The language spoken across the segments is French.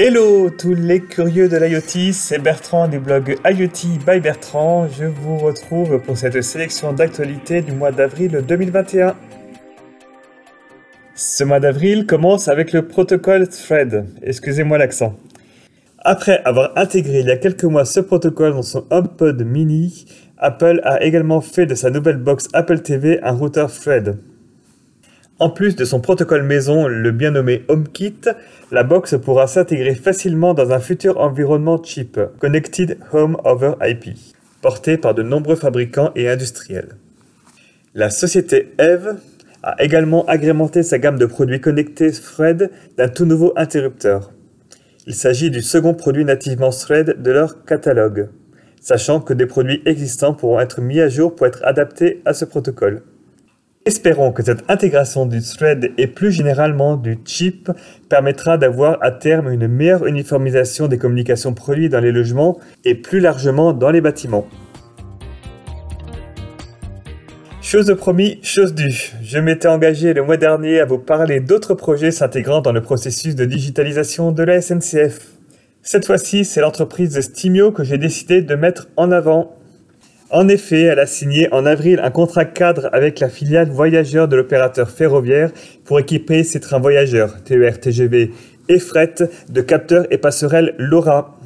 Hello tous les curieux de l'IoT, c'est Bertrand du blog IoT by Bertrand. Je vous retrouve pour cette sélection d'actualités du mois d'avril 2021. Ce mois d'avril commence avec le protocole Thread. Excusez-moi l'accent. Après avoir intégré il y a quelques mois ce protocole dans son HomePod mini, Apple a également fait de sa nouvelle box Apple TV un routeur Thread. En plus de son protocole maison, le bien nommé HomeKit, la box pourra s'intégrer facilement dans un futur environnement chip, Connected Home over IP, porté par de nombreux fabricants et industriels. La société Eve a également agrémenté sa gamme de produits connectés Thread d'un tout nouveau interrupteur. Il s'agit du second produit nativement Thread de leur catalogue, sachant que des produits existants pourront être mis à jour pour être adaptés à ce protocole. Espérons que cette intégration du thread et plus généralement du chip permettra d'avoir à terme une meilleure uniformisation des communications produites dans les logements et plus largement dans les bâtiments. Chose de promis, chose due. Je m'étais engagé le mois dernier à vous parler d'autres projets s'intégrant dans le processus de digitalisation de la SNCF. Cette fois-ci, c'est l'entreprise Stimio que j'ai décidé de mettre en avant en effet, elle a signé en avril un contrat cadre avec la filiale voyageurs de l'opérateur ferroviaire pour équiper ses trains voyageurs, TER, TGV et fret, de capteurs et passerelles LoRa.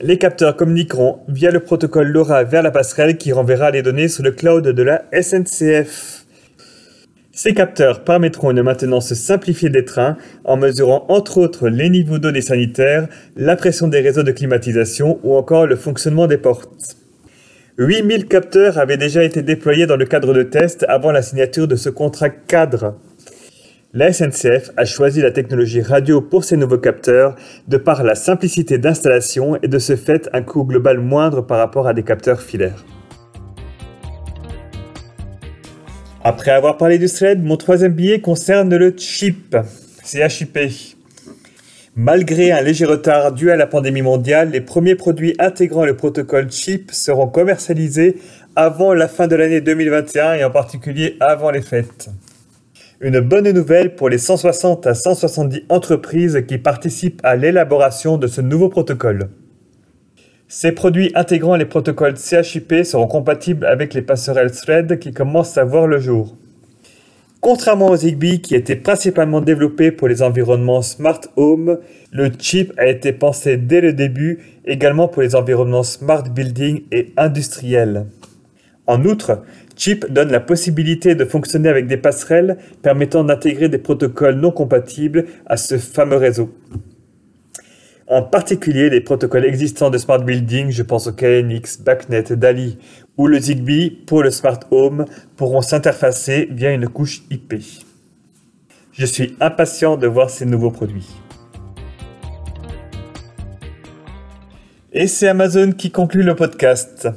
Les capteurs communiqueront via le protocole LoRa vers la passerelle qui renverra les données sur le cloud de la SNCF. Ces capteurs permettront une maintenance simplifiée des trains en mesurant entre autres les niveaux d'eau des sanitaires, la pression des réseaux de climatisation ou encore le fonctionnement des portes. 8000 capteurs avaient déjà été déployés dans le cadre de tests avant la signature de ce contrat cadre. La SNCF a choisi la technologie radio pour ces nouveaux capteurs de par la simplicité d'installation et de ce fait un coût global moindre par rapport à des capteurs filaires. Après avoir parlé du thread, mon troisième billet concerne le chip, CHIP. Malgré un léger retard dû à la pandémie mondiale, les premiers produits intégrant le protocole chip seront commercialisés avant la fin de l'année 2021 et en particulier avant les fêtes. Une bonne nouvelle pour les 160 à 170 entreprises qui participent à l'élaboration de ce nouveau protocole. Ces produits intégrant les protocoles CHIP seront compatibles avec les passerelles Thread qui commencent à voir le jour. Contrairement au Zigbee qui était principalement développé pour les environnements smart home, le chip a été pensé dès le début également pour les environnements smart building et industriels. En outre, Chip donne la possibilité de fonctionner avec des passerelles permettant d'intégrer des protocoles non compatibles à ce fameux réseau. En particulier, les protocoles existants de Smart Building, je pense au KNX, BACnet, DALI ou le Zigbee pour le Smart Home, pourront s'interfacer via une couche IP. Je suis impatient de voir ces nouveaux produits. Et c'est Amazon qui conclut le podcast.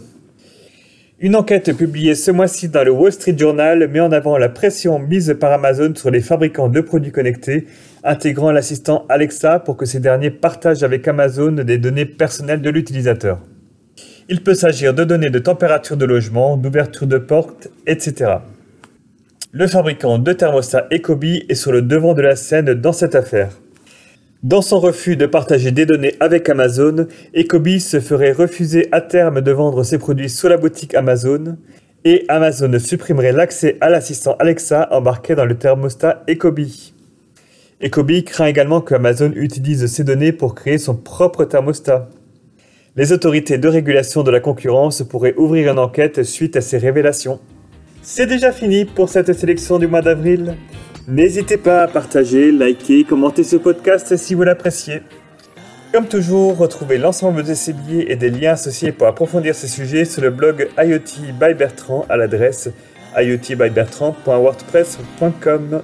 Une enquête publiée ce mois-ci dans le Wall Street Journal met en avant la pression mise par Amazon sur les fabricants de produits connectés intégrant l'assistant Alexa pour que ces derniers partagent avec Amazon des données personnelles de l'utilisateur. Il peut s'agir de données de température de logement, d'ouverture de porte, etc. Le fabricant de thermostat Ecobee est sur le devant de la scène dans cette affaire. Dans son refus de partager des données avec Amazon, Ecobee se ferait refuser à terme de vendre ses produits sur la boutique Amazon et Amazon supprimerait l'accès à l'assistant Alexa embarqué dans le thermostat Ecobee. Ecobee craint également que Amazon utilise ces données pour créer son propre thermostat. Les autorités de régulation de la concurrence pourraient ouvrir une enquête suite à ces révélations. C'est déjà fini pour cette sélection du mois d'avril. N'hésitez pas à partager, liker, commenter ce podcast si vous l'appréciez. Comme toujours, retrouvez l'ensemble de ces billets et des liens associés pour approfondir ces sujets sur le blog IoT by Bertrand à l'adresse iotbybertrand.wordpress.com.